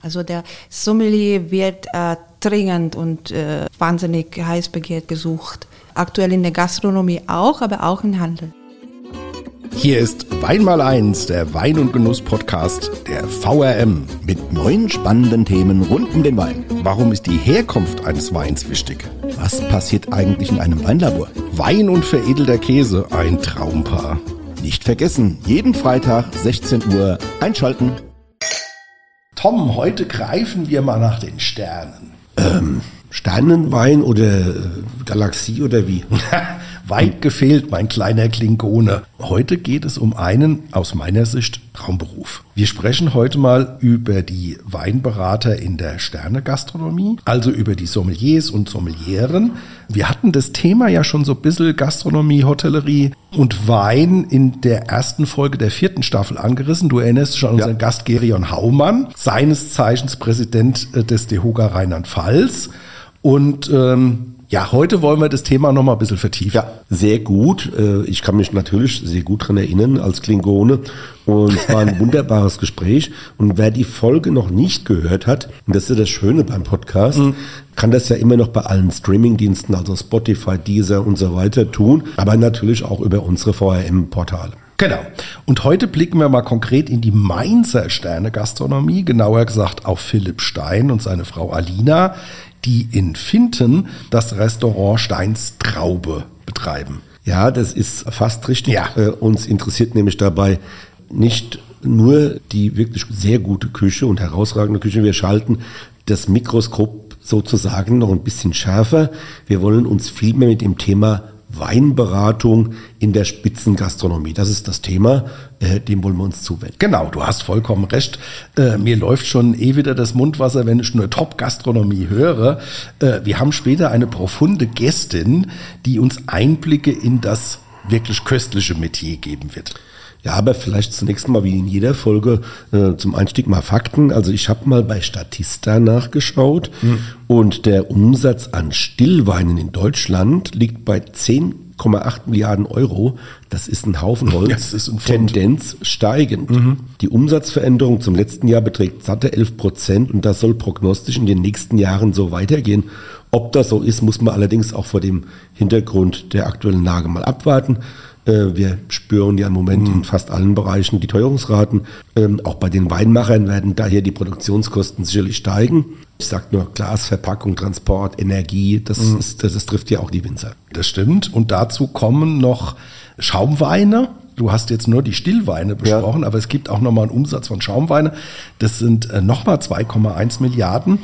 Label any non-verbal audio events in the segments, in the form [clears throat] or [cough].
Also der Sommelier wird äh, dringend und äh, wahnsinnig heiß begehrt gesucht. Aktuell in der Gastronomie auch, aber auch im Handel. Hier ist Wein mal eins, der Wein- und Genuss-Podcast der VRM mit neuen spannenden Themen rund um den Wein. Warum ist die Herkunft eines Weins wichtig? Was passiert eigentlich in einem Weinlabor? Wein und veredelter Käse, ein Traumpaar. Nicht vergessen, jeden Freitag 16 Uhr einschalten. Tom, heute greifen wir mal nach den Sternen. Ähm, Sternenwein oder Galaxie oder wie? [laughs] Weit gefehlt, mein kleiner Klingone. Heute geht es um einen, aus meiner Sicht, Traumberuf. Wir sprechen heute mal über die Weinberater in der Sternegastronomie, also über die Sommeliers und Sommelieren. Wir hatten das Thema ja schon so ein bisschen Gastronomie, Hotellerie und Wein in der ersten Folge der vierten Staffel angerissen. Du erinnerst dich an unseren ja. Gast Gerion Haumann, seines Zeichens Präsident äh, des DEHOGA Rheinland-Pfalz. Und ähm, ja, heute wollen wir das Thema noch mal ein bisschen vertiefen. Ja, sehr gut. Äh, ich kann mich natürlich sehr gut dran erinnern als Klingone. Und es war ein [laughs] wunderbares Gespräch. Und wer die Folge noch nicht gehört hat, und das ist ja das Schöne beim Podcast, mhm. kann das ja immer noch bei allen Streamingdiensten, also Spotify, Deezer und so weiter tun. Aber natürlich auch über unsere VRM-Portale. Genau. Und heute blicken wir mal konkret in die Mainzer Sterne-Gastronomie, genauer gesagt auf Philipp Stein und seine Frau Alina, die in Finten das Restaurant Steins Traube betreiben. Ja, das ist fast richtig. Ja. Äh, uns interessiert nämlich dabei nicht nur die wirklich sehr gute Küche und herausragende Küche. Wir schalten das Mikroskop sozusagen noch ein bisschen schärfer. Wir wollen uns vielmehr mit dem Thema Weinberatung in der Spitzengastronomie. Das ist das Thema, äh, dem wollen wir uns zuwenden. Genau, du hast vollkommen recht. Äh, mir läuft schon eh wieder das Mundwasser, wenn ich nur Top-Gastronomie höre. Äh, wir haben später eine profunde Gästin, die uns Einblicke in das wirklich köstliche Metier geben wird. Ja, aber vielleicht zunächst mal wie in jeder Folge äh, zum Einstieg mal Fakten. Also ich habe mal bei Statista nachgeschaut mhm. und der Umsatz an Stillweinen in Deutschland liegt bei 10,8 Milliarden Euro. Das ist ein Haufen Holz. Das ist ein Tendenz steigend. Mhm. Die Umsatzveränderung zum letzten Jahr beträgt satte 11 Prozent und das soll prognostisch in den nächsten Jahren so weitergehen. Ob das so ist, muss man allerdings auch vor dem Hintergrund der aktuellen Lage mal abwarten. Äh, wir spüren ja im Moment mhm. in fast allen Bereichen die Teuerungsraten. Ähm, auch bei den Weinmachern werden daher die Produktionskosten sicherlich steigen. Ich sage nur Glas, Verpackung, Transport, Energie, das, mhm. ist, das, das trifft ja auch die Winzer. Das stimmt. Und dazu kommen noch Schaumweine. Du hast jetzt nur die Stillweine besprochen, ja. aber es gibt auch nochmal einen Umsatz von Schaumweine. Das sind äh, nochmal 2,1 Milliarden.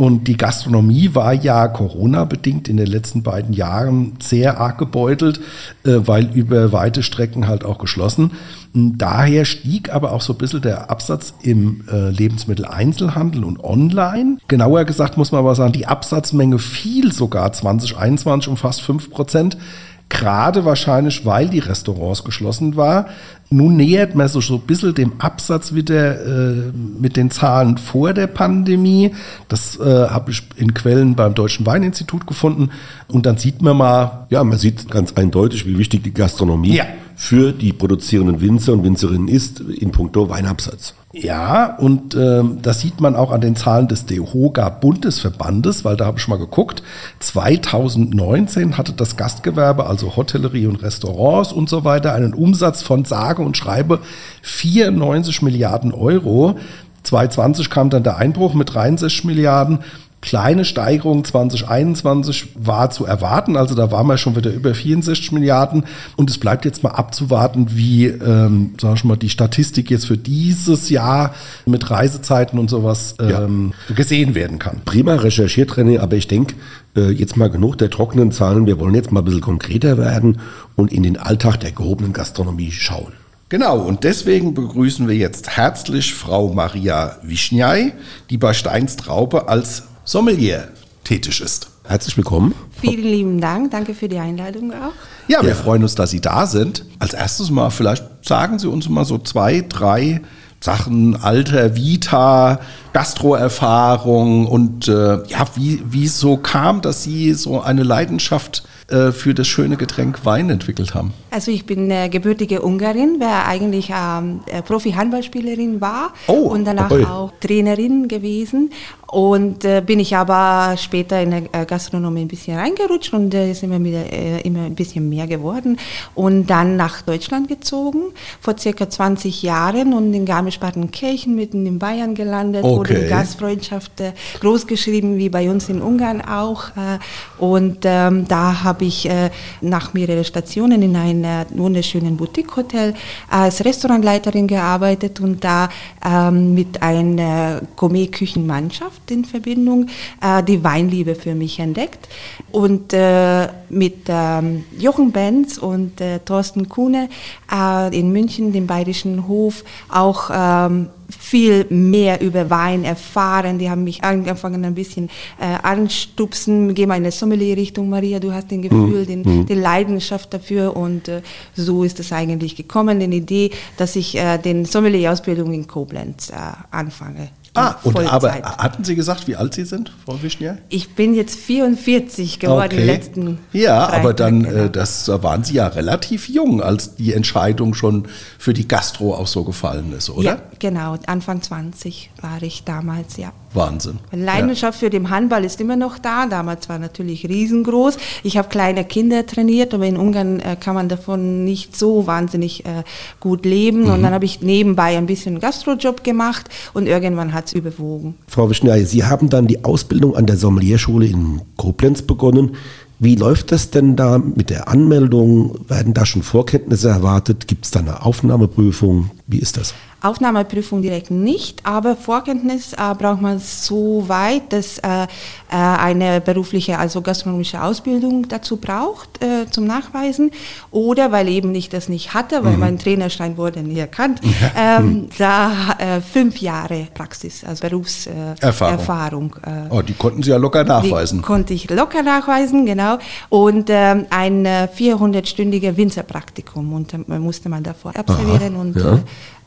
Und die Gastronomie war ja Corona-bedingt in den letzten beiden Jahren sehr arg gebeutelt, äh, weil über weite Strecken halt auch geschlossen. Daher stieg aber auch so ein bisschen der Absatz im äh, Lebensmitteleinzelhandel und online. Genauer gesagt muss man aber sagen, die Absatzmenge fiel sogar 2021 um fast 5 Prozent gerade wahrscheinlich, weil die Restaurants geschlossen waren. Nun nähert man sich so ein bisschen dem Absatz wieder äh, mit den Zahlen vor der Pandemie. Das äh, habe ich in Quellen beim Deutschen Weininstitut gefunden. Und dann sieht man mal. Ja, man sieht ganz eindeutig, wie wichtig die Gastronomie ja. für die produzierenden Winzer und Winzerinnen ist in puncto Weinabsatz. Ja, und äh, das sieht man auch an den Zahlen des DEHOGA Bundesverbandes, weil da habe ich mal geguckt. 2019 hatte das Gastgewerbe, also Hotellerie und Restaurants und so weiter, einen Umsatz von sage und schreibe 94 Milliarden Euro. 2020 kam dann der Einbruch mit 63 Milliarden kleine Steigerung 2021 war zu erwarten. Also da waren wir schon wieder über 64 Milliarden. Und es bleibt jetzt mal abzuwarten, wie, ähm, sag ich mal, die Statistik jetzt für dieses Jahr mit Reisezeiten und sowas ähm, ja. gesehen werden kann. Prima recherchiert, René, aber ich denke, äh, jetzt mal genug der trockenen Zahlen. Wir wollen jetzt mal ein bisschen konkreter werden und in den Alltag der gehobenen Gastronomie schauen. Genau, und deswegen begrüßen wir jetzt herzlich Frau Maria Wischniai, die bei Steins Traube als Sommelier tätig ist. Herzlich willkommen. Vielen lieben Dank. Danke für die Einladung auch. Ja, wir ja. freuen uns, dass Sie da sind. Als erstes mal, vielleicht sagen Sie uns mal so zwei, drei Sachen, Alter, Vita, Gastroerfahrung und äh, ja, wie, wie so kam, dass Sie so eine Leidenschaft äh, für das schöne Getränk Wein entwickelt haben. Also ich bin äh, gebürtige Ungarin, wer eigentlich ähm, äh, Profi-Handballspielerin war Oh, und danach oi. auch Trainerin gewesen. Und äh, bin ich aber später in der äh, Gastronomie ein bisschen reingerutscht und äh, ist immer, wieder, äh, immer ein bisschen mehr geworden. Und dann nach Deutschland gezogen, vor circa 20 Jahren und in Garmisch-Partenkirchen mitten in Bayern gelandet, wurde Okay. in Gastfreundschaft äh, großgeschrieben, wie bei uns in Ungarn auch. Äh, und ähm, da habe ich äh, nach mehreren Stationen in einem wunderschönen Boutique-Hotel als Restaurantleiterin gearbeitet und da ähm, mit einer Gourmet-Küchenmannschaft in Verbindung äh, die Weinliebe für mich entdeckt. Und äh, mit ähm, Jochen Benz und äh, Thorsten Kuhne äh, in München, dem Bayerischen Hof, auch ähm, viel mehr über Wein erfahren. Die haben mich angefangen ein bisschen äh, anstupsen, geh mal in eine Sommelier-Richtung, Maria, du hast den Gefühl, den, die Leidenschaft dafür und äh, so ist es eigentlich gekommen, die Idee, dass ich äh, den Sommelier-Ausbildung in Koblenz äh, anfange. Ah, und aber Vollzeit. hatten Sie gesagt, wie alt Sie sind, Frau Wischnier? Ich bin jetzt 44 geworden im letzten Ja, Freitag, aber dann, genau. äh, das da waren Sie ja relativ jung, als die Entscheidung schon für die Gastro auch so gefallen ist, oder? Ja, genau, Anfang 20 war ich damals, ja. Wahnsinn. Leidenschaft für den Handball ist immer noch da. Damals war natürlich riesengroß. Ich habe kleine Kinder trainiert, aber in Ungarn äh, kann man davon nicht so wahnsinnig äh, gut leben. Mhm. Und dann habe ich nebenbei ein bisschen Gastrojob gemacht und irgendwann hat es überwogen. Frau Wischnei, Sie haben dann die Ausbildung an der Sommelierschule in Koblenz begonnen. Wie läuft das denn da mit der Anmeldung? Werden da schon Vorkenntnisse erwartet? Gibt es da eine Aufnahmeprüfung? Wie ist das? Aufnahmeprüfung direkt nicht, aber Vorkenntnis äh, braucht man so weit, dass äh, äh, eine berufliche, also gastronomische Ausbildung dazu braucht äh, zum Nachweisen oder weil eben ich das nicht hatte, weil mein Trainerschein wurde nie erkannt, [laughs] ähm, da äh, fünf Jahre Praxis, also Berufserfahrung. Äh, Oh, die konnten Sie ja locker nachweisen. die konnte ich locker nachweisen, genau. Und ähm, ein äh, 400-stündiger Winzerpraktikum und, musste man davor absolvieren und ja.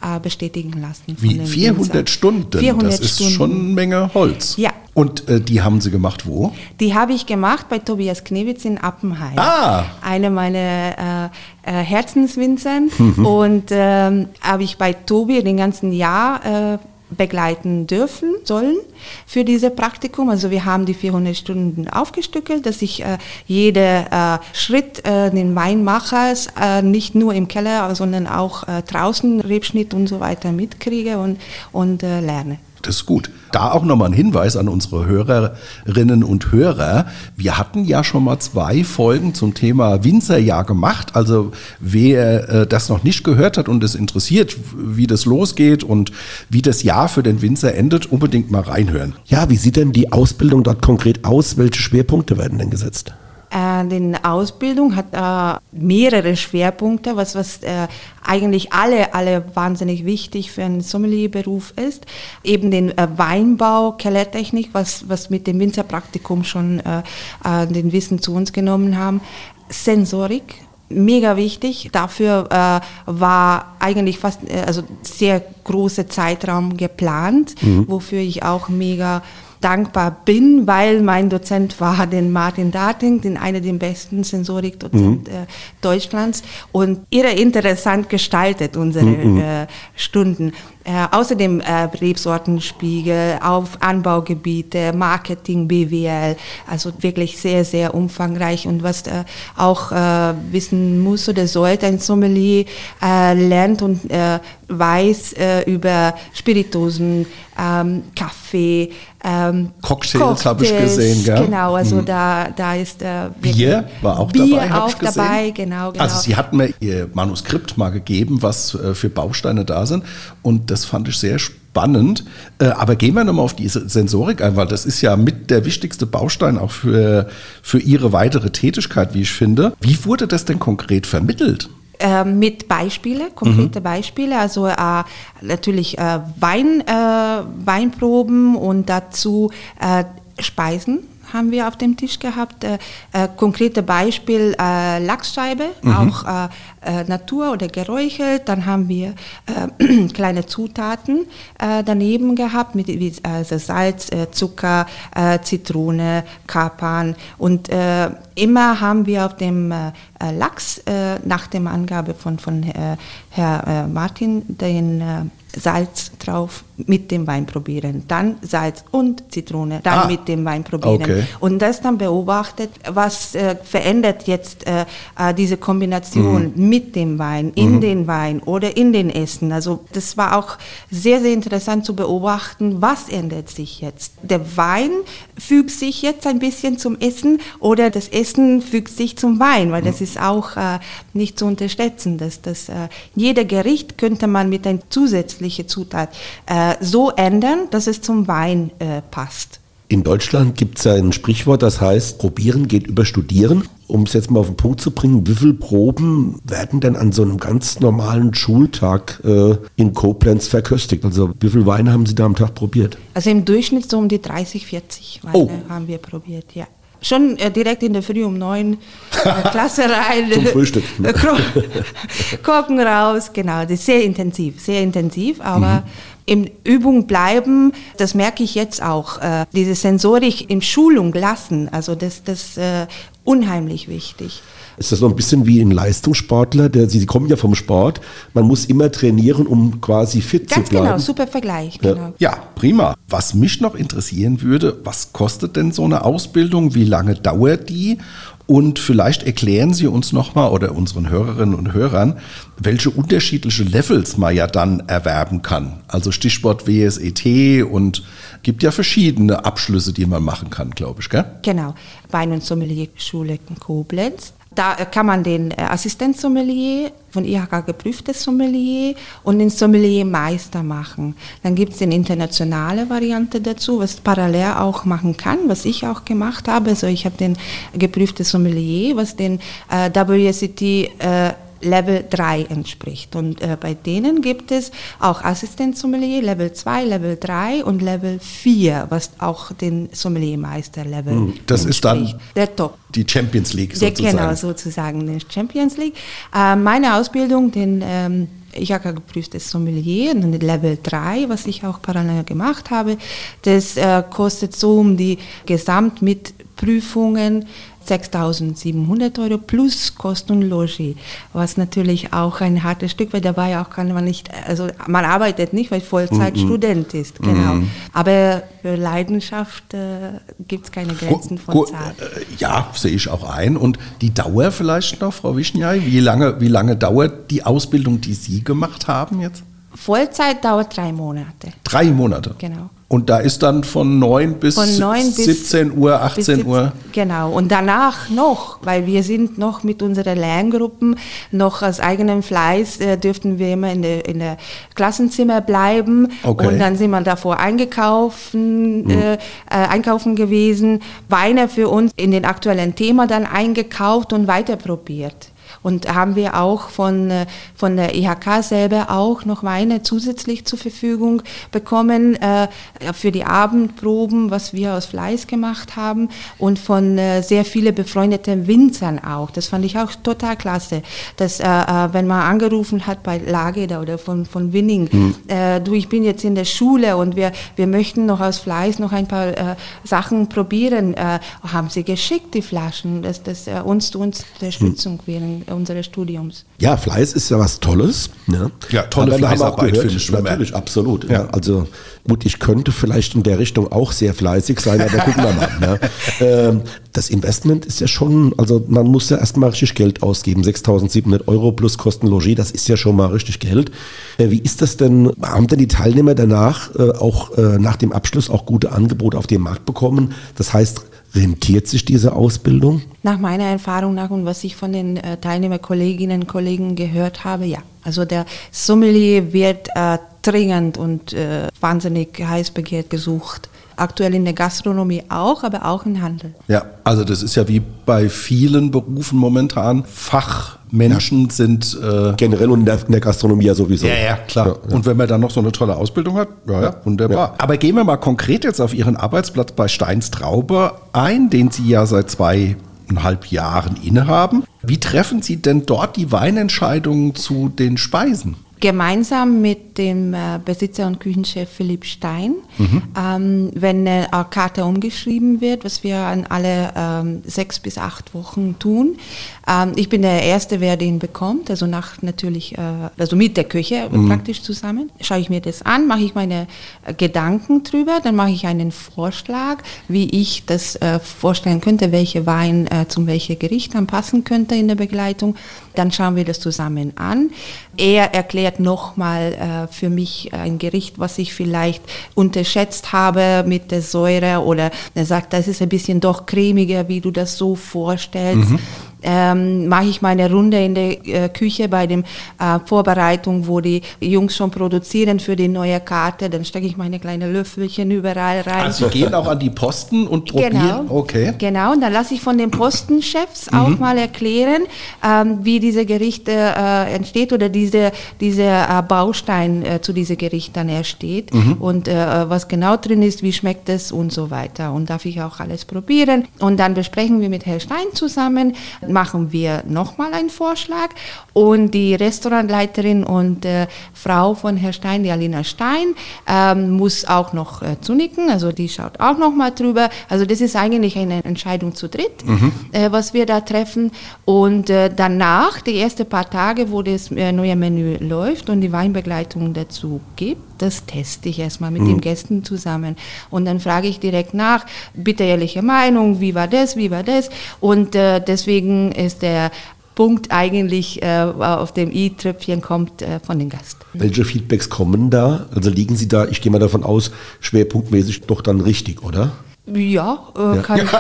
Äh, bestätigen lassen. Wie dem 400 Winzer. Stunden? 400 das ist Stunden. schon eine Menge Holz. Ja. Und äh, die haben Sie gemacht wo? Die habe ich gemacht bei Tobias Knewitz in Appenheim. Ah. Eine meiner äh, äh, Herzenswinzern. Mhm. Und ähm, habe ich bei Tobi den ganzen Jahr äh, begleiten dürfen, sollen für dieses Praktikum. Also wir haben die 400 Stunden aufgestückelt, dass ich äh, jeder äh, Schritt äh, den Weinmachers äh, nicht nur im Keller, sondern auch äh, draußen Rebschnitt und so weiter mitkriege und, und äh, lerne. Das ist gut. Da auch nochmal ein Hinweis an unsere Hörerinnen und Hörer. Wir hatten ja schon mal zwei Folgen zum Thema Winzerjahr gemacht. Also wer äh, das noch nicht gehört hat und es interessiert, wie das losgeht und wie das Jahr für den Winzer endet, unbedingt mal reinhören. Ja, wie sieht denn die Ausbildung dort konkret aus? Welche Schwerpunkte werden denn gesetzt? Äh, die Ausbildung hat äh, mehrere Schwerpunkte, was, was äh, eigentlich alle, alle wahnsinnig wichtig für einen Sommelierberuf ist. Eben den äh, Weinbau, Kellertechnik, was, was mit dem Winzerpraktikum schon äh, äh, den Wissen zu uns genommen haben. Sensorik, mega wichtig. Dafür äh, war eigentlich fast, äh, also sehr großer Zeitraum geplant, wofür ich auch mega dankbar bin, weil mein Dozent war den Martin Dating, den einer der besten Sensorikdozent äh, Deutschlands. Und irre interessant gestaltet unsere äh, Stunden. Äh, außerdem äh, Rebsortenspiegel, auf Anbaugebiete, Marketing, BWL, also wirklich sehr, sehr umfangreich. Und was äh, auch äh, wissen muss oder sollte ein Sommelier, äh, lernt und äh, weiß äh, über Spirituosen, ähm, Kaffee, ähm, Cocktails habe ich gesehen, gell? Genau, also da, da ist äh, Bier war auch Bier dabei, auch dabei, genau, genau. Also Sie hatten mir Ihr Manuskript mal gegeben, was äh, für Bausteine da sind und das fand ich sehr spannend. Äh, Aber gehen wir nochmal auf die Sensorik ein, weil das ist ja mit der wichtigste Baustein auch für, für Ihre weitere Tätigkeit, wie ich finde. Wie wurde das denn konkret vermittelt? äh, mit Beispiele, konkrete Beispiele, also äh, natürlich äh, Wein, äh, Weinproben und dazu äh, Speisen haben wir auf dem Tisch gehabt. Äh, äh, konkrete Beispiel äh, Lachsscheibe, auch äh, äh, Natur oder geräuchelt. Dann haben wir [clears throat] kleine Zutaten daneben gehabt, mit wie, also Salz, Zucker, Zitrone, Kapern. Und immer haben wir auf dem Lachs nach der Angabe von, von Herr Martin den Salz drauf, mit dem Wein probieren, dann Salz und Zitrone, dann ah, mit dem Wein probieren. Okay. Und das dann beobachtet, was äh, verändert jetzt äh, äh diese Kombination mhm. mit dem Wein, in mhm. den Wein oder in den Essen. Also das war auch sehr, sehr interessant zu beobachten, was ändert sich jetzt. Der Wein fügt sich jetzt ein bisschen zum Essen oder das Essen fügt sich zum Wein, weil mhm. das ist auch äh, nicht zu unterschätzen. Dass, dass, äh, jeder Gericht könnte man mit ein zusätzlicher Zutat äh, so ändern, dass es zum Wein äh, passt. In Deutschland gibt es ja ein Sprichwort, das heißt, probieren geht über studieren. Um es jetzt mal auf den Punkt zu bringen, wie viele Proben werden denn an so einem ganz normalen Schultag äh, in Koblenz verköstigt? Also wie viele Weine haben Sie da am Tag probiert? Also im Durchschnitt so um die 30, 40 Weine oh. haben wir probiert, ja schon äh, direkt in der Früh um neun äh, [laughs] Klasse rein. Zum Frühstück. [laughs] Korken raus, genau. Das ist sehr intensiv, sehr intensiv, aber mhm in Übung bleiben, das merke ich jetzt auch, äh, diese Sensorik in Schulung lassen, also das, das unheimlich wichtig. Ist das noch ein bisschen wie ein Leistungssportler? Der, Sie, Sie kommen ja vom Sport. Man muss immer trainieren, um quasi fit Ganz zu bleiben. Ganz genau, super Vergleich. Ja. Genau. ja, prima. Was mich noch interessieren würde, was kostet denn so eine Ausbildung? Wie lange dauert die? Und vielleicht erklären Sie uns nochmal oder unseren Hörerinnen und Hörern, welche unterschiedliche Levels man ja dann erwerben kann. Also Stichwort WSET und gibt ja verschiedene Abschlüsse, die man machen kann, glaube ich, gell? Genau. Wein- und Sommelier-Schule in Koblenz. Da kann man den äh, Assistenzsommelier, von IHK geprüftes Sommelier und den Sommeliermeister machen. Dann gibt es eine internationale Variante dazu, was parallel auch machen kann, was ich auch gemacht habe. Also ich habe den geprüftes Sommelier, was den äh, WSET äh, Level 3 entspricht. Und äh, bei denen gibt es auch Assistenzsommelier Level 2, Level 3 und Level 4, was auch den Sommeliermeister-Level hm, Das ist dann der Top. Die Champions League sozusagen. genau, sozusagen die Champions League. Äh, meine Ausbildung, den ähm, ich habe geprüftes Sommelier, und Level 3, was ich auch parallel gemacht habe. Das äh, kostet so um die Gesamt mit Prüfungen 6.700 Euro plus Kosten und Logis, was natürlich auch ein hartes Stück, weil dabei auch kann man nicht, also man arbeitet nicht, weil Vollzeit mhm. Student ist, genau. Mhm. Aber für Leidenschaft äh, gibt es keine Grenzen von Go. Äh, ja, sehe ich auch ein. Und die Dauer vielleicht noch, Frau Wischnjai, wie lange, wie lange dauert die Ausbildung, die Sie gemacht haben jetzt? Vollzeit dauert drei Monate. Drei Monate? Genau. Und da ist dann von 9 bis, von 9 bis 17 Uhr, 18 17, Uhr. Genau. Und danach noch, weil wir sind noch mit unseren Lerngruppen, noch aus eigenem Fleiß äh, dürften wir immer in der, in der Klassenzimmer bleiben. Okay. Und dann sind wir davor eingekaufen, hm. äh, äh, einkaufen gewesen, Weine für uns in den aktuellen Thema dann eingekauft und weiter probiert. Und haben wir auch von, äh, von der IHK selber auch noch Weine zusätzlich zur Verfügung bekommen äh, für die Abendproben, was wir aus Fleiß gemacht haben und von äh, sehr vielen befreundeten Winzern auch. Das fand ich auch total klasse, dass äh, äh wenn man angerufen hat bei Lageda oder von, von Winning, mhm. äh, du, ich bin jetzt in der Schule und wir, wir möchten noch aus Fleiß noch ein paar Sachen probieren, haben sie geschickt, die Flaschen, dass das uns zu uns Unterstützung mhm. wären unseres Studiums. Ja, Fleiß ist ja was Tolles. Ne? Ja, tolle Fleißarbeit finde ich. Natürlich, absolut. Ja. Ja. Also gut, ich könnte vielleicht in der Richtung auch sehr fleißig sein, aber gucken wir mal. Ne? [laughs] Ähm, das Investment ist ja schon, also man muss ja erstmal richtig Geld ausgeben. 6.700 Euro plus Kosten Logis, das ist ja schon mal richtig Geld. Äh, wie ist das denn? Haben denn die Teilnehmer danach äh, auch äh, nach dem Abschluss auch gute Angebote auf dem Markt bekommen? Das heißt, Rentiert sich diese Ausbildung? Nach meiner Erfahrung nach und was ich von den äh, Teilnehmerkolleginnen und Kollegen gehört habe, ja. Also der Sommelier wird äh, dringend und äh, wahnsinnig heiß begehrt gesucht. Aktuell in der Gastronomie auch, aber auch im Handel. Ja, also das ist ja wie bei vielen Berufen momentan. Fachmenschen ja. sind äh generell und in der, in der, Gastronomie ja sowieso. Ja, ja, klar. Ja, ja. Und wenn man dann noch so eine tolle Ausbildung hat, ja, ja wunderbar. Aber gehen wir mal konkret jetzt auf Ihren Arbeitsplatz bei Steins Traube ein, den Sie ja seit zweieinhalb Jahren innehaben. Wie treffen Sie denn dort die Weinentscheidungen zu den Speisen? Gemeinsam mit mit dem äh, Besitzer und Küchenchef Philipp Stein, mhm. ähm, wenn eine Karte umgeschrieben wird, was wir an alle ähm, sechs bis acht Wochen tun. Ähm, ich bin der Erste, wer den bekommt, also nach natürlich, äh, also mit der Küche mhm. praktisch zusammen. Schaue ich mir das an, mache ich meine äh, Gedanken drüber, dann mache ich einen Vorschlag, wie ich das äh, vorstellen könnte, welche Wein äh, zum welche Gericht dann passen könnte in der Begleitung. Dann schauen wir das zusammen an. Er erklärt nochmal äh, für mich ein Gericht, was ich vielleicht unterschätzt habe mit der Säure oder er sagt, das ist ein bisschen doch cremiger, wie du das so vorstellst. Mhm ähm, mache ich meine Runde in der äh, Küche bei dem äh, Vorbereitung, wo die Jungs schon produzieren für die neue Karte. Dann stecke ich meine kleinen Löffelchen überall rein. Also Sie gehen auch an die Posten und probieren? Genau, okay. genau. Und dann lasse ich von den Postenchefs mhm. auch mal erklären, ähm, wie diese Gerichte äh, entsteht oder diese, diese äh, Baustein äh, zu diesem Gericht dann ersteht mhm. und äh, was genau drin ist, wie schmeckt es und so weiter. Und darf ich auch alles probieren. Und dann besprechen wir mit Herrn Stein zusammen, machen wir nochmal einen Vorschlag und die Restaurantleiterin und äh, Frau von Herrn Stein, die Alina Stein, ähm, muss auch noch äh, zunicken, also die schaut auch nochmal drüber. Also das ist eigentlich eine Entscheidung zu dritt, mhm. äh, was wir da treffen. Und äh, danach, die ersten paar Tage, wo das äh, neue Menü läuft und die Weinbegleitung dazu gibt, das teste ich erstmal mit mhm. den Gästen zusammen. Und dann frage ich direkt nach, bitte ehrliche Meinung, wie war das, wie war das? Und äh, deswegen ist der Punkt eigentlich äh, auf dem i-Tröpfchen kommt äh, von den Gast. Welche Feedbacks kommen da? Also liegen Sie da, ich gehe mal davon aus, schwerpunktmäßig doch dann richtig, oder? Ja, äh, kann ja. [laughs]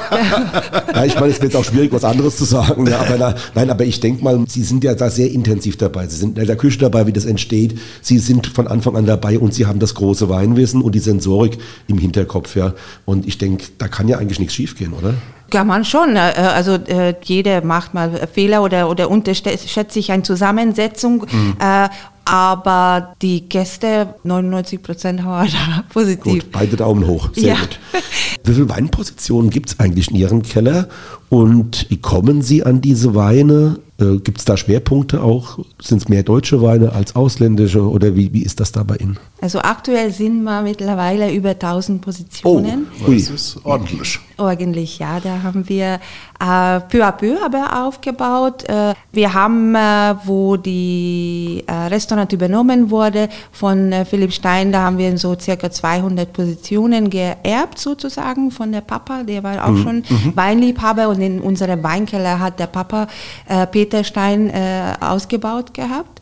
ich. ja, ich meine, es wird auch schwierig, was anderes zu sagen. Ja, aber na, nein, aber ich denke mal, Sie sind ja da sehr intensiv dabei. Sie sind in der Küche dabei, wie das entsteht. Sie sind von Anfang an dabei und Sie haben das große Weinwissen und die Sensorik im Hinterkopf. Ja. Und ich denke, da kann ja eigentlich nichts schiefgehen, oder? Kann man schon. Äh, also äh, jeder macht mal Fehler oder, oder unterschätzt sich eine Zusammensetzung. Mhm. Äh, aber die Gäste, 99 Prozent [laughs] haben da positiv. Gut, beide Daumen hoch, sehr ja. gut. Wie viele Weinpositionen gibt es eigentlich in Ihrem Keller und wie kommen Sie an diese Weine? Gibt es da Schwerpunkte auch? Sind es mehr deutsche Weine als ausländische oder wie, wie ist das da bei Ihnen? Also aktuell sind wir mittlerweile über 1000 Positionen. Oh, das ist ordentlich. Ordentlich, ja. Da haben wir äh, peu à peu aber aufgebaut. Äh, wir haben, äh, wo die äh, Restaurant übernommen wurde von äh, Philipp Stein, da haben wir so circa 200 Positionen geerbt sozusagen von der Papa. Der war auch mhm. schon mhm. Weinliebhaber und in unserem Weinkeller hat der Papa äh, Peter Stein äh, ausgebaut gehabt.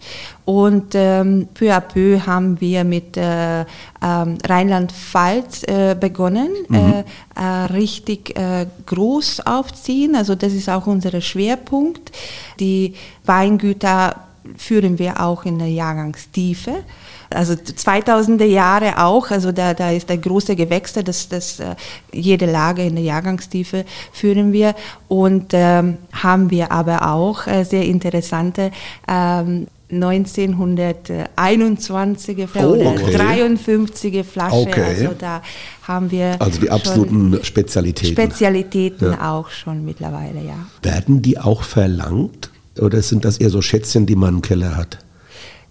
Und ähm, peu à peu haben wir mit äh, ähm, Rheinland-Pfalz äh, begonnen, mhm. äh, äh richtig äh, groß aufziehen. Also das ist auch unser Schwerpunkt. Die Weingüter führen wir auch in der Jahrgangstiefe also 2000er Jahre auch, also da, da ist der große Gewächse, das, das äh, jede Lage in der Jahrgangstiefe führen wir und ähm, haben wir aber auch äh, sehr interessante ähm, 1921er oh, okay. 53er Flasche. Okay. Also da haben wir also die absoluten Spezialitäten. Spezialitäten ja. auch schon mittlerweile, ja. Werden die auch verlangt oder sind das eher so Schätzchen, die man im Keller hat?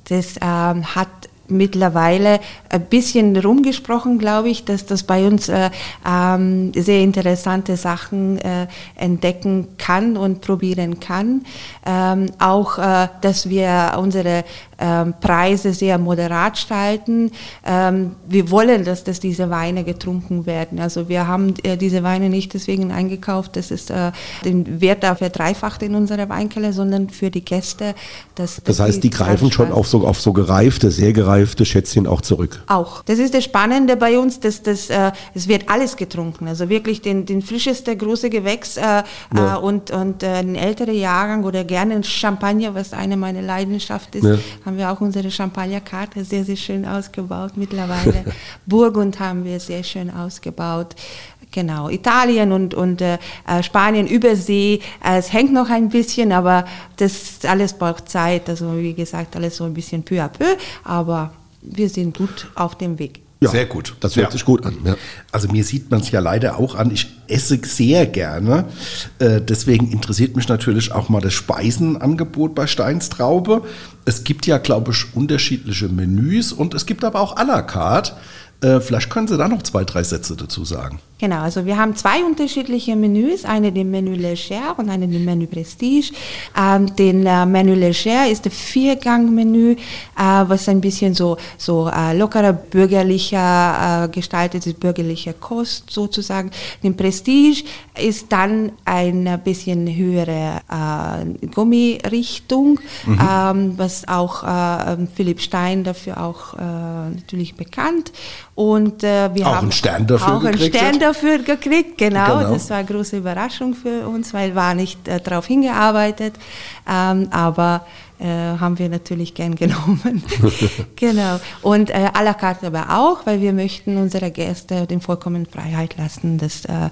Das ähm, hat mittlerweile ein bisschen rumgesprochen, glaube ich, dass das bei uns äh, ähm, sehr interessante Sachen äh, entdecken kann und probieren kann. Ähm, auch, äh, dass wir unsere ähm, Preise sehr moderat gestalten. Ähm, wir wollen, dass, dass diese Weine getrunken werden. Also wir haben äh, diese Weine nicht deswegen eingekauft, dass es äh, den Wert dafür verdreifacht in unserer Weinkeller, sondern für die Gäste. Dass, dass das heißt, die, die greifen schon auf so, auf so gereifte, sehr gereifte Schätzchen auch zurück. Auch. Das ist das Spannende bei uns, dass das, äh, es wird alles getrunken. Also wirklich den, den frischeste große Gewächs äh, ja. Äh, und, und äh, ein älterer Jahrgang oder gerne ein Champagner, was eine meiner Leidenschaft ist, ja haben wir auch unsere Champagnerkarte sehr, sehr schön ausgebaut mittlerweile. [laughs] Burgund haben wir sehr schön ausgebaut. Genau, Italien und, und äh, Spanien, Übersee, äh, es hängt noch ein bisschen, aber das alles braucht Zeit. Also wie gesagt, alles so ein bisschen peu à peu, aber wir sind gut auf dem Weg. Ja, sehr gut. Das hört ja. sich gut an. Ja. Also mir sieht man es ja leider auch an. Ich esse sehr gerne. Äh, deswegen interessiert mich natürlich auch mal das Speisenangebot bei Steinstraube. Es gibt ja, glaube ich, unterschiedliche Menüs und es gibt aber auch à la carte. Äh, vielleicht können Sie da noch zwei, drei Sätze dazu sagen. Genau, also wir haben zwei unterschiedliche Menüs, eine dem Menü Leger und eine dem Menü Prestige. Ähm, den äh, Menü Leger ist ein Viergang-Menü, äh, was ein bisschen so, so äh, lockerer, bürgerlicher äh, gestaltet ist, bürgerliche Kost sozusagen. Den Prestige ist dann ein bisschen höhere äh, Gummirichtung, mhm. ähm, was auch äh, Philipp Stein dafür auch natürlich bekannt und äh, wir auch haben einen Stern dafür auch gekriegt. Einen Stern dafür gekriegt, genau. genau. Das war eine große Überraschung für uns, weil war nicht äh, darauf hingearbeitet. Ähm, aber äh, haben wir natürlich gern [laughs] genommen. [laughs] genau. Und äh, à la carte aber auch, weil wir möchten unsere Gäste den vollkommen Freiheit lassen, das äh, äh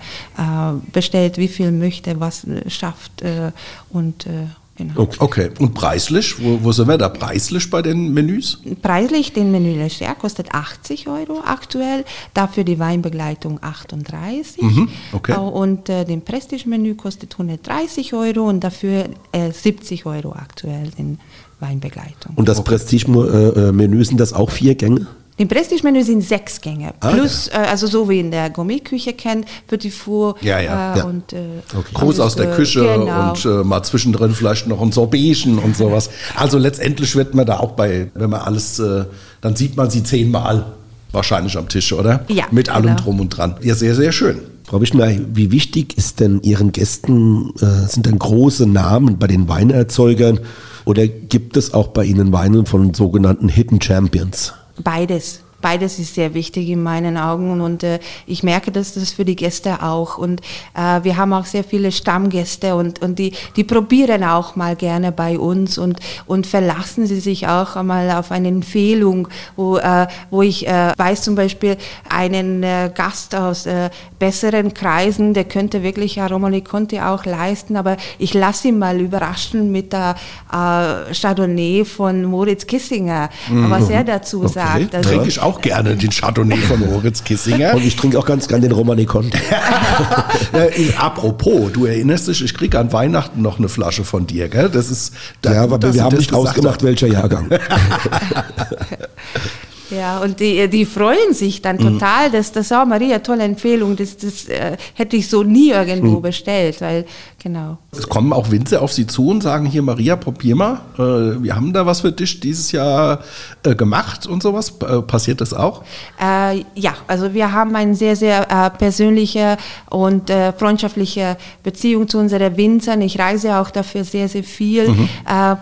bestellt, wie viel möchte, was äh, schafft äh, und Genau. Okay, und preislich? Wo, wo, sind wir da preislich bei den Menüs? Preislich, den Menü Leger kostet 80 Euro aktuell, dafür die Weinbegleitung 38. Mhm, okay. Und äh, den Prestige-Menü kostet 130 Euro und dafür äh, 70 Euro aktuell in Weinbegleitung. Und das Prestige-Menü, sind das auch vier Gänge? Im Prestige-Menü sind sechs Gänge. Ah, plus, ja. äh, also so wie in der Gourmetküche kennt, Petit Four. Ja, ja. Äh, ja. Und, äh, okay. Groß aus der Küche genau. und äh, mal zwischendrin vielleicht noch ein Sorbetchen und sowas. Also letztendlich wird man da auch bei, wenn man alles, äh, dann sieht man sie zehnmal wahrscheinlich am Tisch, oder? Ja. Mit allem genau. drum und dran. Ja, sehr, sehr schön. Frau Wischner, wie wichtig ist denn Ihren Gästen, äh, sind denn große Namen bei den Weinerzeugern oder gibt es auch bei Ihnen Weine von sogenannten Hidden Champions? Beides. Beides ist sehr wichtig in meinen Augen und äh, ich merke, dass das für die Gäste auch. Und äh, wir haben auch sehr viele Stammgäste und, und die, die probieren auch mal gerne bei uns und, und verlassen sie sich auch einmal auf eine Empfehlung, wo, äh, wo ich äh, weiß zum Beispiel einen äh, Gast aus äh, besseren Kreisen, der könnte wirklich Aromani Conti auch leisten, aber ich lasse ihn mal überraschen mit der äh, Chardonnay von Moritz Kissinger, mhm. was er dazu okay. sagt. Also, Trinke ich auch gerne den Chardonnay von Moritz Kissinger. Und ich trinke auch ganz gerne den Romani Conti. [laughs] apropos, du erinnerst dich, ich kriege an Weihnachten noch eine Flasche von dir, gell? Das ist, da, ja, aber wir haben nicht ausgemacht, welcher Jahrgang. [laughs] Ja, und die, die freuen sich dann mhm. total, dass das, oh Maria, tolle Empfehlung, das, das äh, hätte ich so nie irgendwo mhm. bestellt, weil, genau. Es kommen auch Winzer auf Sie zu und sagen, hier Maria, probier mal, äh, wir haben da was für dich dieses Jahr äh, gemacht und sowas. Äh, passiert das auch? Äh, ja, also wir haben eine sehr, sehr äh, persönliche und freundschaftliche Beziehung zu unseren Winzern. Ich reise auch dafür sehr, sehr viel. Mhm.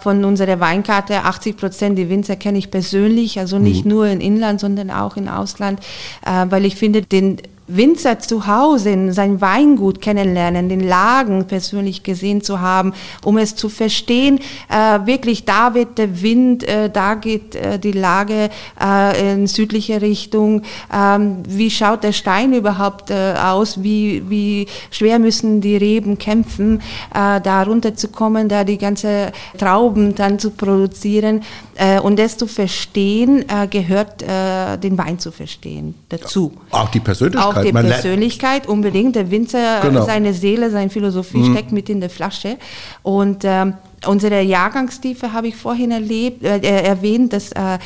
von unserer Weinkarte, 80 Prozent die Winzer kenne ich persönlich, also nicht mhm. nur in Inland, sondern auch im Ausland, äh, weil ich finde, den Winzer zu Hause, sein Weingut kennenlernen, den Lagen persönlich gesehen zu haben, um es zu verstehen, äh, wirklich da wird der Wind, äh, da geht äh, die Lage äh, in südliche Richtung, ähm, wie schaut der Stein überhaupt äh, aus, wie, wie schwer müssen die Reben kämpfen, äh, da runterzukommen, da die ganze Trauben dann zu produzieren und das zu verstehen, gehört den Wein zu verstehen dazu. Auch die Persönlichkeit. Auch auch die Man Persönlichkeit unbedingt. Der Winzer, genau. seine Seele, seine Philosophie mhm. steckt mit in der Flasche. Und ähm, unsere Jahrgangstiefe habe ich vorhin erlebt, äh, erwähnt, dass äh,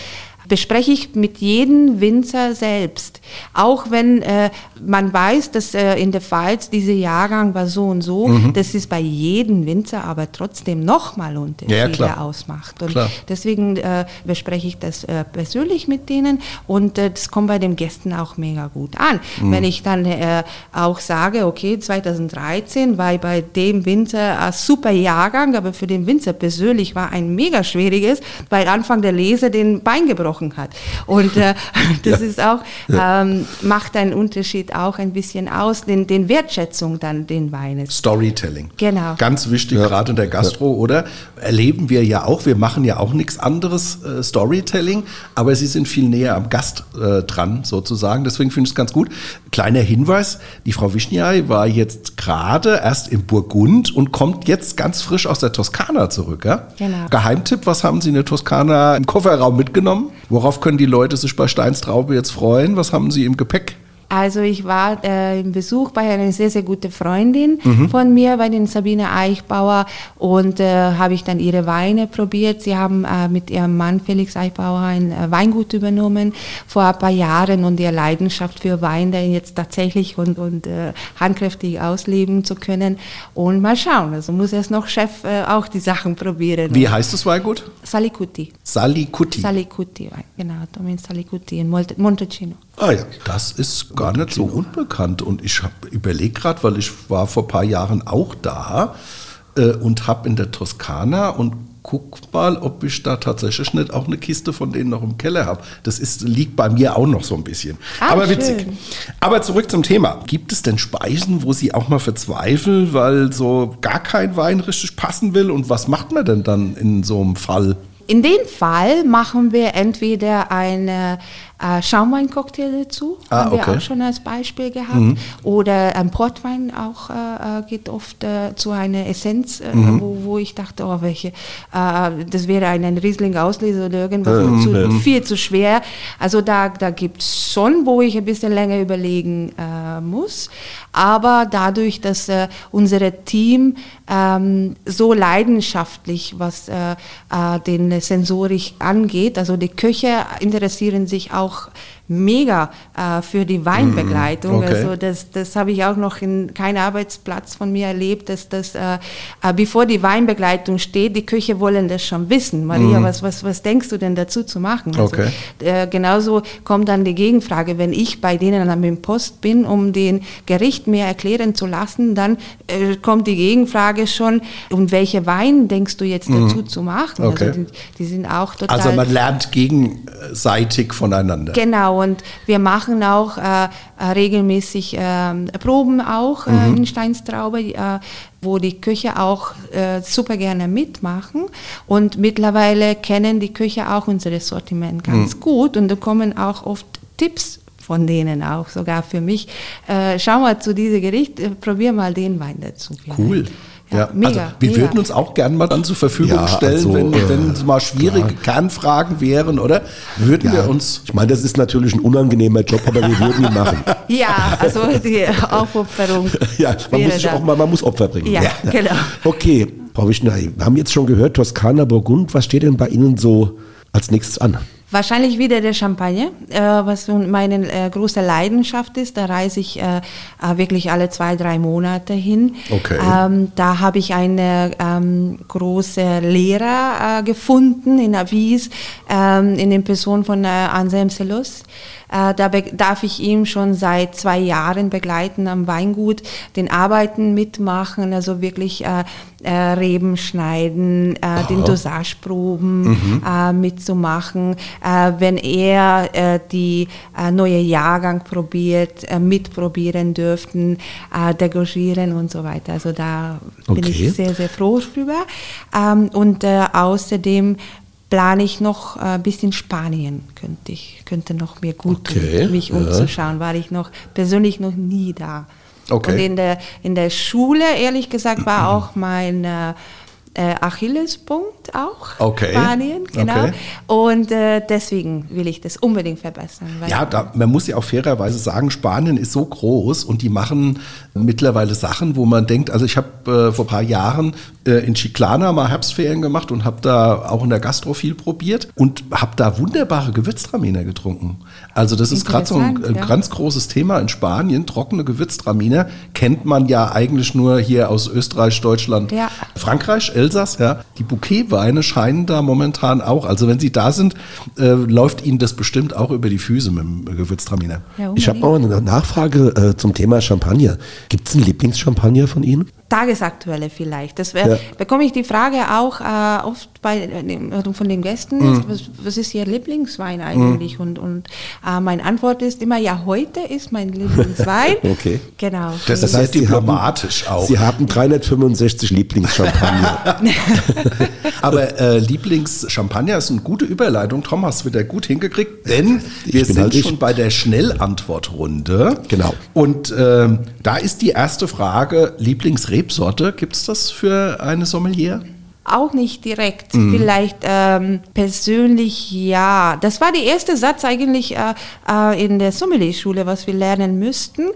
bespreche ich mit jedem Winzer selbst. Auch wenn äh, man weiß, dass äh, in der Pfalz dieser Jahrgang war so und so, mhm. das ist bei jedem Winzer aber trotzdem nochmal Unterschiede ja, ausmacht. Und klar. deswegen äh, bespreche ich das äh, persönlich mit denen und äh, das kommt bei den Gästen auch mega gut an. Mhm. Wenn ich dann äh, auch sage, okay, 2013 war bei dem Winzer ein super Jahrgang, aber für den Winzer persönlich war ein mega schwieriges, weil Anfang der Lese den Bein gebrochen gesprochen hat. Und äh, [laughs] das ja. ist auch, ähm, macht einen Unterschied auch ein bisschen aus, den, den Wertschätzung dann den Weines. Storytelling. Genau. Ganz wichtig, ja. gerade in der Gastro, oder? Erleben wir ja auch, wir machen ja auch nichts anderes äh, Storytelling, aber sie sind viel näher am Gast äh, dran, sozusagen. Deswegen finde ich es ganz gut. Kleiner Hinweis, die Frau Wischniai war jetzt gerade erst in Burgund und kommt jetzt ganz frisch aus der Toskana zurück. Ja? Genau. Geheimtipp, was haben Sie in der Toskana im Kofferraum mitgenommen? Worauf können die Leute sich bei Steinstraube jetzt freuen? Was haben Sie im Gepäck? Also ich war äh, im Besuch bei einer sehr, sehr guten Freundin mhm. von mir, bei den Sabine Eichbauer und äh, habe ich dann ihre Weine probiert. Sie haben äh, mit ihrem Mann Felix Eichbauer ein äh, Weingut übernommen vor ein paar Jahren und ihre Leidenschaft für Wein dann jetzt tatsächlich und, und äh, handkräftig ausleben zu können. Und mal schauen, also muss erst noch Chef äh, auch die Sachen probieren. Wie heißt das Weingut? Salikuti. Salikuti. Salikuti, genau, Domin Salikuti in Montalcino. Ah ja, das ist gar nicht so unbekannt. Und ich habe überlegt gerade, weil ich war vor ein paar Jahren auch da äh, und habe in der Toskana und guck mal, ob ich da tatsächlich nicht auch eine Kiste von denen noch im Keller habe. Das ist, liegt bei mir auch noch so ein bisschen. Ah, Aber witzig. Schön. Aber zurück zum Thema. Gibt es denn Speisen, wo Sie auch mal verzweifeln, weil so gar kein Wein richtig passen will? Und was macht man denn dann in so einem Fall? In dem Fall machen wir entweder eine äh, Schaumweincocktail dazu, ah, haben wir okay. auch schon als Beispiel gehabt. Mhm. Oder ein Portwein auch äh, äh, geht oft äh, zu einer Essenz, äh, mhm. wo, wo ich dachte, oh, welche, äh, das wäre ein, ein Riesling-Auslese oder irgendwas mhm. zu, viel zu schwer. Also da, da gibt es schon, wo ich ein bisschen länger überlegen muss. Aber dadurch, dass unser Team ähm, so leidenschaftlich, was den Sensorik angeht, also die Köche interessieren sich auch auch mega äh, für die Weinbegleitung. Mm, okay. Also das, das habe ich auch noch in keinem Arbeitsplatz von mir erlebt, dass das, äh, äh, bevor die Weinbegleitung steht, die Köche wollen das schon wissen. Maria, mm. was, was, was denkst du denn dazu zu machen? Also, okay. äh, genauso kommt dann die Gegenfrage, wenn ich bei denen an dem Post bin, um den Gericht mehr erklären zu lassen, dann äh, kommt die Gegenfrage schon, und welche Wein denkst du jetzt dazu zu machen? Okay. Also die, die sind auch total... Also man lernt gegenseitig voneinander. Genau, und wir machen auch äh, äh regelmäßig äh, Proben auch äh, mhm. in Steinstraube, äh, wo die Köche auch äh, super gerne mitmachen. Und mittlerweile kennen die Köche auch unser Sortiment ganz mhm. gut und da kommen auch oft Tipps von denen auch, sogar für mich. schau mal zu diesem Gericht, probier mal den Wein dazu. Cool. Ja, mega, also wir mega. würden uns auch gern mal dann zur Verfügung ja, stellen, also, wenn, äh, wenn mal schwierige ja. Kernfragen wären, oder? Würden wir uns. Ich meine, das ist natürlich ein unangenehmer Job, aber wir würden ihn machen. [laughs] Ja, also die Aufopferung. [laughs] ja, man muss, auch mal, man muss Opfer bringen. Ja, genau. Okay, Frau Wischner, wir haben jetzt schon gehört, Toskana, Burgund, was steht denn bei Ihnen so als nächstes an? Wahrscheinlich wieder der Champagner, äh, was meine äh, große Leidenschaft ist. Da reise ich äh, äh, wirklich alle zwei, drei Monate hin. Okay. Ähm, da habe ich eine ähm, große Lehrer äh, gefunden in Avis, ähm, in den Person von äh, Anselm Selus. Äh, da darf ich ihm schon seit zwei Jahren begleiten am Weingut, den Arbeiten mitmachen, also wirklich äh, äh, Reben schneiden, äh, den Dosageproben mhm. äh, mitzumachen. Äh, wenn er äh, die äh, neue Jahrgang probiert, äh, mitprobieren dürften, äh, degagieren und so weiter. Also da okay. bin ich sehr, sehr froh drüber. Ähm, und äh, außerdem plane ich noch äh, bis in Spanien, könnte ich, könnte noch mir gut okay, tun, mich ja. umzuschauen, war ich noch persönlich noch nie da. Okay. Und in der, in der Schule, ehrlich gesagt, war auch mein äh, äh, Achillespunkt auch. Okay. Spanien, genau. Okay. Und äh, deswegen will ich das unbedingt verbessern. ja, da, man muss ja auch fairerweise sagen, Spanien ist so groß und die machen mittlerweile Sachen, wo man denkt, also ich habe äh, vor ein paar Jahren in Chiclana mal Herbstferien gemacht und habe da auch in der Gastro viel probiert und habe da wunderbare Gewürztraminer getrunken. Also das ist gerade so ein, ja. ganz großes Thema in Spanien. Trockene Gewürztraminer kennt man ja eigentlich nur hier aus Österreich, Deutschland, ja. Frankreich, Elsass. Ja. Die Bouquetweine scheinen da momentan auch. Also wenn sie da sind, äh, läuft Ihnen das bestimmt auch über die Füße mit dem Gewürztraminer. Ja, ich habe auch eine Nachfrage äh, zum Thema Champagner. Gibt es einen Lieblingschampagner von Ihnen? Tagesaktuelle vielleicht. Das wär, ja. bekomme ich die Frage auch äh, oft bei, äh, von den Gästen, mhm. was, was, ist Ihr Lieblingswein eigentlich? Mhm. Und, und äh, meine Antwort ist immer, ja, heute ist mein Lieblingswein. [laughs] okay. Genau. Das ist heißt, diplomatisch haben, auch. Sie haben 365 Lieblingschampagner. [laughs] Aber äh, Lieblingschampagner ist eine gute Überleitung. Tom, hast wieder gut hingekriegt, denn wir sind halt schon bei der Schnellantwortrunde. Genau. Und ähm, da ist die erste Frage, Lieblingsrebsorte, gibt es das für eine Sommelier? auch nicht direkt. Mhm. Vielleicht ähm, persönlich ja. Das war der erste Satz eigentlich äh, äh, in der Sommelier-Schule, was wir lernen müssten,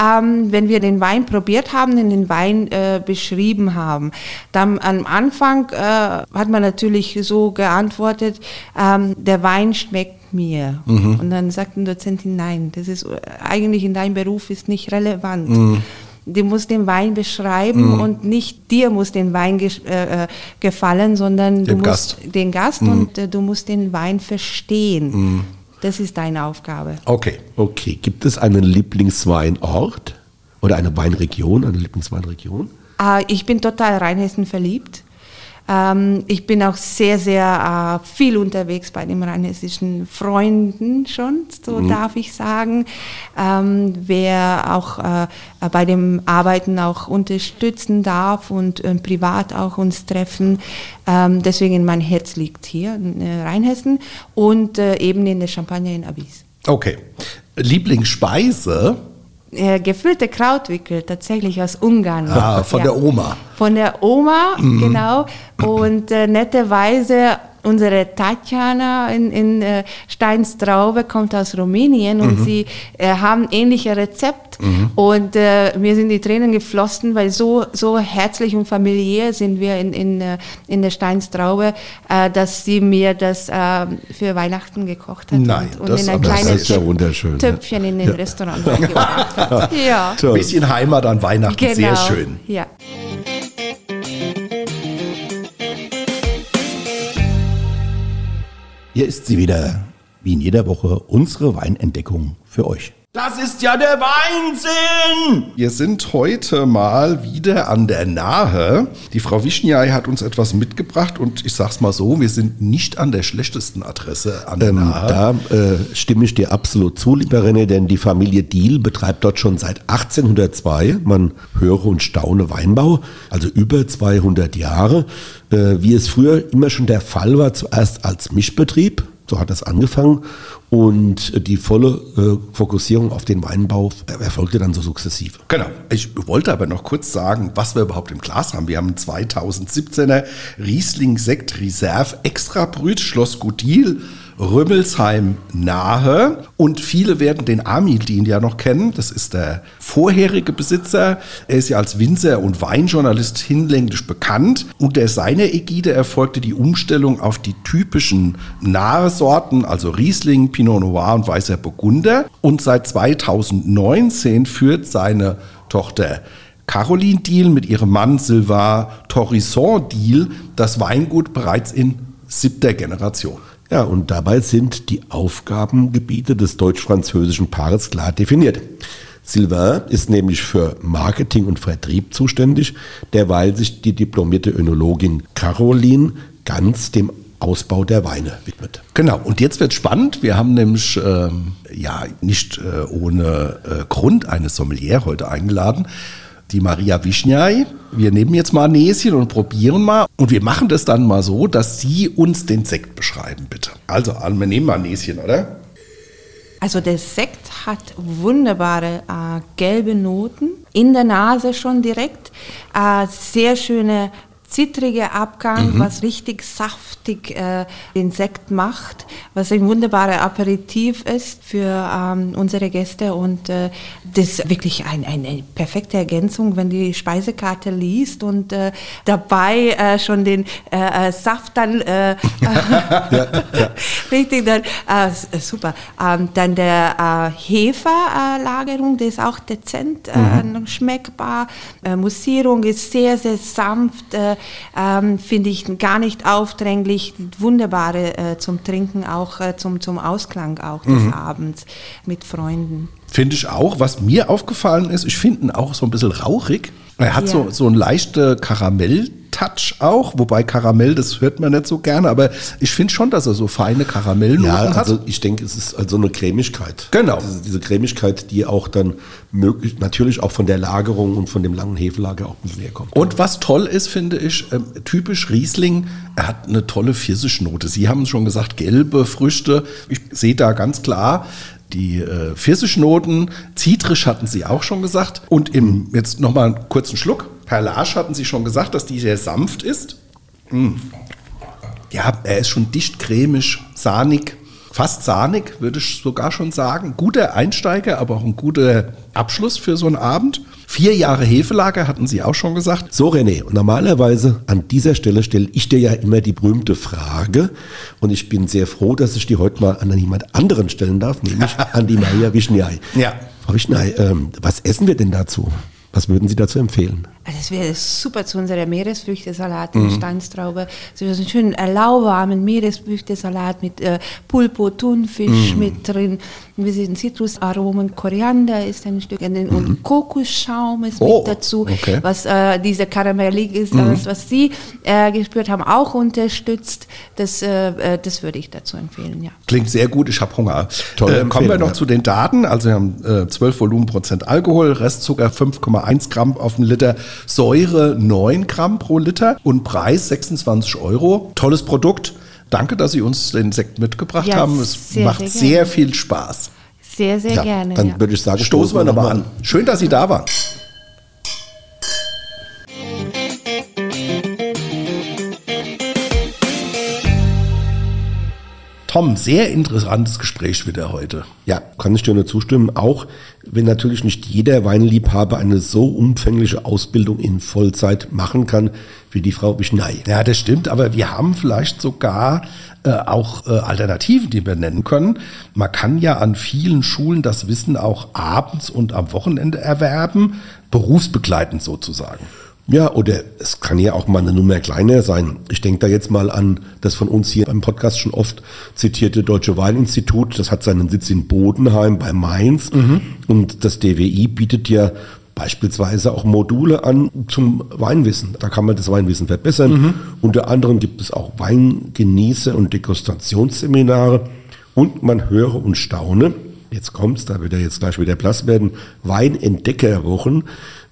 ähm, wenn wir den Wein probiert haben, den Wein äh, beschrieben haben. Dann am Anfang äh, hat man natürlich so geantwortet, ähm, der Wein schmeckt mir. Mhm. Und dann sagt ein Dozentin, nein, das ist eigentlich in deinem Beruf ist nicht relevant. Mhm. Du musst den Wein beschreiben mhm. und nicht dir muss den Wein ge äh, äh gefallen, sondern du Gast. musst den Gast mhm. und äh, du musst den Wein verstehen. Mhm. Das ist deine Aufgabe. Okay. Okay. Gibt es einen Lieblingsweinort oder eine Weinregion, eine Lieblingsweinregion? Äh, ich bin total Rheinhessen verliebt. Ähm, ich bin auch sehr, sehr äh, viel unterwegs bei den rheinhessischen Freunden schon, so mhm. darf ich sagen. Ähm, wer auch äh, bei dem Arbeiten auch unterstützen darf und äh, privat auch uns treffen. Ähm, deswegen mein Herz liegt hier in äh, Rheinhessen und äh, eben in der Champagne in Abyss. Okay. Lieblingsspeise? äh, gefüllte Krautwickel tatsächlich aus Ungarn. Ah, von ja. der Oma. Von der Oma, mhm. genau. Und äh, netterweise unsere Tatjana in, in äh, Steinstraube kommt aus Rumänien und mhm. sie äh, haben ähnliche Rezept mhm. und äh, mir sind die Tränen geflossen, weil so so herzlich und familiär sind wir in in, äh, in der Steinstraube, äh, dass sie mir das äh, für Weihnachten gekocht hat Nein, und, und in ein kleines ja wunderschön. Töpfchen in den ja. Restaurant gebracht hat. [laughs] Ja. Ein bisschen Heimat an Weihnachten, genau. sehr schön. Ja. Hier ist sie wieder, wie in jeder Woche, unsere Weinentdeckung für euch. Das ist ja der Weinsinn! Wir sind heute mal wieder an der Nahe. Die Frau Wischniai hat uns etwas mitgebracht und ich sag's mal so, wir sind nicht an der schlechtesten Adresse an der ähm, Nahe. Da äh, stimme ich dir absolut zu, lieber René, denn die Familie Diel betreibt dort schon seit 1802, man höre und staune Weinbau, also über 200 Jahre. Äh, wie es früher immer schon der Fall war, zuerst als Mischbetrieb, so hat es angefangen. Und die volle äh, Fokussierung auf den Weinbau erfolgte dann so sukzessive. Genau. Ich wollte aber noch kurz sagen, was wir überhaupt im Glas haben. Wir haben einen 2017er Riesling Sekt Reserve Extra Brüt Schloss Gudil Rümmelsheim nahe. Und viele werden den Amildin ja noch kennen. Das ist der vorherige Besitzer. Er ist ja als Winzer und Weinjournalist hinlänglich bekannt. Unter seiner Ägide erfolgte die Umstellung auf die typischen nahe Sorten, also Riesling, Pinot Noir und Weißer Burgunder. Und seit 2019 führt seine Tochter Caroline Diel mit ihrem Mann Sylvain Torrisson Diel das Weingut bereits in siebter Generation. Ja, und dabei sind die Aufgabengebiete des deutsch-französischen Paares klar definiert. Sylvain ist nämlich für Marketing und Vertrieb zuständig, derweil sich die diplomierte Önologin Caroline ganz dem Ausbau der Weine widmet. Genau, und jetzt wird spannend. Wir haben nämlich ähm, ja nicht äh, ohne äh, Grund eine Sommelier heute eingeladen die Maria Wischniai. Wir nehmen jetzt mal ein Näschen und probieren mal. Und wir machen das dann mal so, dass Sie uns den Sekt beschreiben, bitte. Also, wir nehmen mal ein Näschen, oder? Also der Sekt hat wunderbare äh, gelbe Noten in der Nase schon direkt, äh, sehr schöne zittriger Abgang, mhm. was richtig saftig äh, den Sekt macht, was ein wunderbarer Aperitif ist für ähm, unsere Gäste und äh, das ist wirklich ein, eine perfekte Ergänzung, wenn die Speisekarte liest und äh, dabei äh, schon den äh, äh Saft dann äh, [laughs] ja, ja. [laughs] richtig dann äh, super. Ähm, dann der Heferlagerung, der ist auch dezent mhm. schmeckbar. Mussierung ist sehr sehr sanft. Äh, ähm, finde ich gar nicht aufdränglich, wunderbare zum Trinken, auch zum, zum Ausklang auch des mhm. Abends mit Freunden. Finde ich auch. Was mir aufgefallen ist, ich finde ihn auch so ein bisschen rauchig. Er hat ja. so, so einen leichten Karamell-Touch auch, wobei Karamell, das hört man nicht so gerne, aber ich finde schon, dass er so feine Karamellnoten ja, hat. also ich denke, es ist also eine Cremigkeit. Genau. Diese, diese Cremigkeit, die auch dann möglich, natürlich auch von der Lagerung und von dem langen Hefelager auch ein bisschen herkommt. Und was toll ist, finde ich, ähm, typisch Riesling, er hat eine tolle Pfirsichnote. Sie haben schon gesagt, gelbe Früchte. Ich sehe da ganz klar, die äh, Pfirsichnoten, zitrisch hatten Sie auch schon gesagt. Und im, jetzt nochmal einen kurzen Schluck. Perlage hatten Sie schon gesagt, dass die sehr sanft ist. Ja, er ist schon dicht cremig, sahnig, fast sahnig, würde ich sogar schon sagen. Guter Einsteiger, aber auch ein guter Abschluss für so einen Abend. Vier Jahre Hefelager hatten Sie auch schon gesagt. So, René, normalerweise an dieser Stelle stelle ich dir ja immer die berühmte Frage. Und ich bin sehr froh, dass ich die heute mal an jemand anderen stellen darf, nämlich [laughs] an die Maria Wischniai. Ja. Frau Wischniai, ähm, was essen wir denn dazu? Was würden Sie dazu empfehlen? Also das wäre super zu unserer Meeresfrüchtesalat in Steinstraube. So einen schönen äh, lauwarmen Meeresfrüchtesalat mit äh, Pulpo, Thunfisch mit drin. Wir sehen Zitrusaromen, Koriander ist ein Stück drin und Kokosschaum ist Oh, mit dazu, okay. was äh, diese karamellig ist, das, was Sie äh, gespürt haben, auch unterstützt. Das, äh, äh, das würde ich dazu empfehlen, ja. Klingt sehr gut, ich habe Hunger. Tolle äh, kommen wir noch ja. zu den Daten. Also wir haben äh, 12 Volumenprozent Alkohol, Restzucker 5,1 Gramm auf den Liter, Säure 9 Gramm pro Liter und Preis 26 Euro. Tolles Produkt. Danke, dass Sie uns den Sekt mitgebracht Ja, haben. Es sehr, macht sehr sehr, viel Spaß. Sehr, sehr Ja, gerne. dann ja. würde ich sagen, Stoßen wir nochmal an. Schön, dass Sie da waren. Tom, sehr interessantes Gespräch wieder heute. Ja, kann ich dir nur zustimmen. Auch wenn natürlich nicht jeder Weinliebhaber eine so umfängliche Ausbildung in Vollzeit machen kann wie die Frau Wischnei. Ja, das stimmt, aber wir haben vielleicht sogar äh, auch äh, Alternativen, die wir nennen können. Man kann ja an vielen Schulen das Wissen auch abends und am Wochenende erwerben, berufsbegleitend sozusagen. Ja, oder es kann ja auch mal eine Nummer kleiner sein. Ich denke da jetzt mal an das von uns hier beim Podcast schon oft zitierte Deutsche Weininstitut. Das hat seinen Sitz in Bodenheim bei Mainz. Und das DWI bietet ja beispielsweise auch Module an zum Weinwissen. Da kann man das Weinwissen verbessern. Unter anderem gibt es auch Weingenießer- und Degustationsseminare. Und man höre und staune, jetzt kommt's, da wird er jetzt gleich wieder blass werden, Weinentdeckerwochen.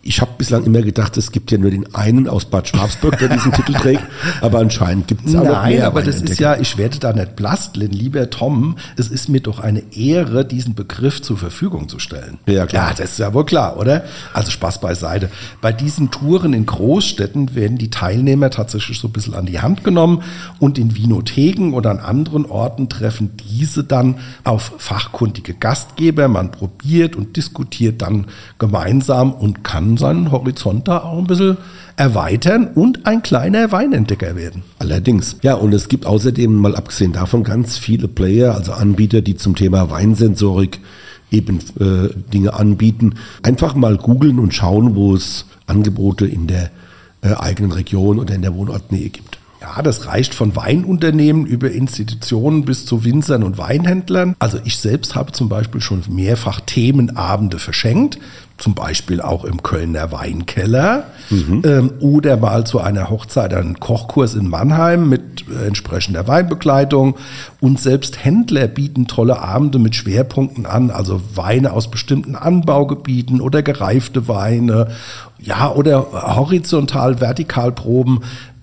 Ich habe bislang immer gedacht, es gibt ja nur den einen aus Bad Schwabsburg, der diesen Titel trägt, aber anscheinend gibt es auch noch Nein, mehr aber das ist ja, ich werde da nicht blass, denn lieber Tom, es ist mir doch eine Ehre, diesen Begriff zur Verfügung zu stellen. Ja, klar. Ja, das ist ja wohl klar, oder? Also Spaß beiseite. Bei diesen Touren in Großstädten werden die Teilnehmer tatsächlich so ein bisschen an die Hand genommen und in Vinotheken oder an anderen Orten treffen diese dann auf fachkundige Gastgeber. Man probiert und diskutiert dann gemeinsam und kann seinen Horizont da auch ein bisschen erweitern und ein kleiner Weinentdecker werden. Allerdings. Ja, und es gibt außerdem, mal abgesehen davon, ganz viele Player, also Anbieter, die zum Thema Weinsensorik eben äh, Dinge anbieten. Einfach mal googeln und schauen, wo es Angebote in der äh, eigenen Region oder in der Wohnortnähe gibt. Ja, das reicht von Weinunternehmen über Institutionen bis zu Winzern und Weinhändlern. Also ich selbst habe zum Beispiel schon mehrfach Themenabende verschenkt, zum Beispiel auch im Kölner Weinkeller ähm, oder mal zu einer Hochzeit einen Kochkurs in Mannheim mit äh, entsprechender Weinbegleitung. Und selbst Händler bieten tolle Abende mit Schwerpunkten an, also Weine aus bestimmten Anbaugebieten oder gereifte Weine, ja, oder horizontal, vertikal Proben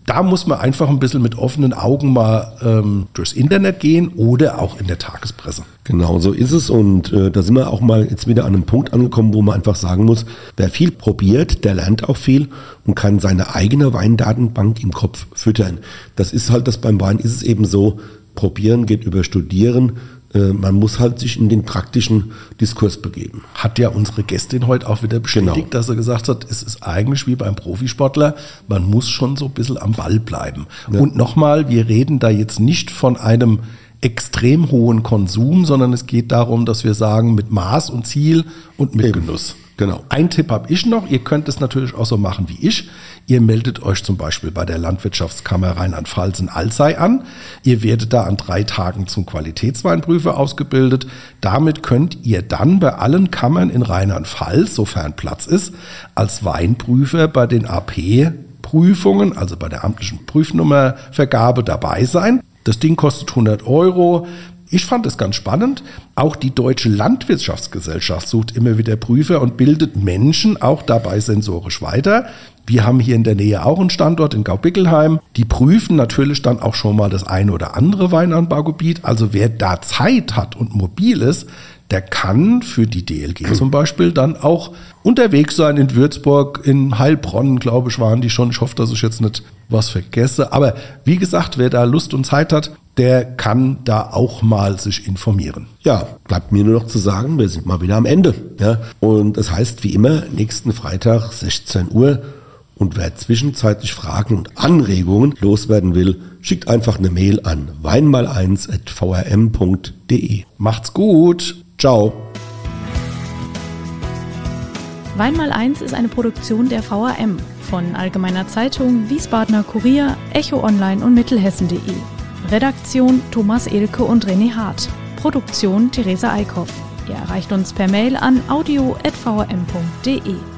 da muss man einfach ein bisschen mit offenen Augen mal ähm, durchs Internet gehen oder auch in der Tagespresse. Genau so ist es und äh, da sind wir auch mal jetzt wieder an einem Punkt angekommen, wo man einfach sagen muss, wer viel probiert, der lernt auch viel und kann seine eigene Weindatenbank im Kopf füttern. Das ist halt das beim Wein ist es eben so, probieren geht über studieren. Äh, man muss halt sich in den praktischen Diskurs begeben. Hat ja unsere Gästin heute auch wieder bestätigt, Genau. dass sie gesagt hat, es ist eigentlich wie beim Profisportler, man muss schon so ein bisschen am Ball bleiben. Und nochmal, wir reden da jetzt nicht von einem extrem hohen Konsum, sondern es geht darum, dass wir sagen, mit Maß und Ziel und mit Eben. Genuss. Genau. Ein Tipp habe ich noch, ihr könnt es natürlich auch so machen wie ich. Ihr meldet euch zum Beispiel bei der Landwirtschaftskammer Rheinland-Pfalz in Alzey an. Ihr werdet da an drei Tagen zum Qualitätsweinprüfer ausgebildet. Damit könnt ihr dann bei allen Kammern in Rheinland-Pfalz, sofern Platz ist, als Weinprüfer bei den AP-Prüfungen, also bei der amtlichen Prüfnummervergabe dabei sein. Das Ding kostet 100 Euro. Ich fand es ganz spannend. Auch die Deutsche Landwirtschaftsgesellschaft sucht immer wieder Prüfer und bildet Menschen auch dabei sensorisch weiter. Wir haben hier in der Nähe auch einen Standort in Gaubickelheim. Die prüfen natürlich dann auch schon mal das eine oder andere Weinanbaugebiet. Also wer da Zeit hat und mobil ist, der kann für die DLG [clears throat] zum Beispiel dann auch unterwegs sein in Würzburg, in Heilbronn, glaube ich, waren die schon. Ich hoffe, dass ich jetzt nicht was vergesse. Aber wie gesagt, wer da Lust und Zeit hat, der kann da auch mal sich informieren. Ja, bleibt mir nur noch zu sagen, wir sind mal wieder am Ende. Ja? Und das heißt, wie immer, nächsten Freitag, 16 Uhr. Und wer zwischenzeitlich Fragen und Anregungen loswerden will, schickt einfach eine Mail an weinmal1.vrm.de. Macht's gut. Ciao. Weinmal 1 ist eine Produktion der VRM von Allgemeiner Zeitung, Wiesbadener Kurier, Echo Online und Mittelhessen.de. Redaktion Thomas Elke und René Hart. Produktion Theresa Eickhoff. Ihr erreicht uns per Mail an audio.vrm.de.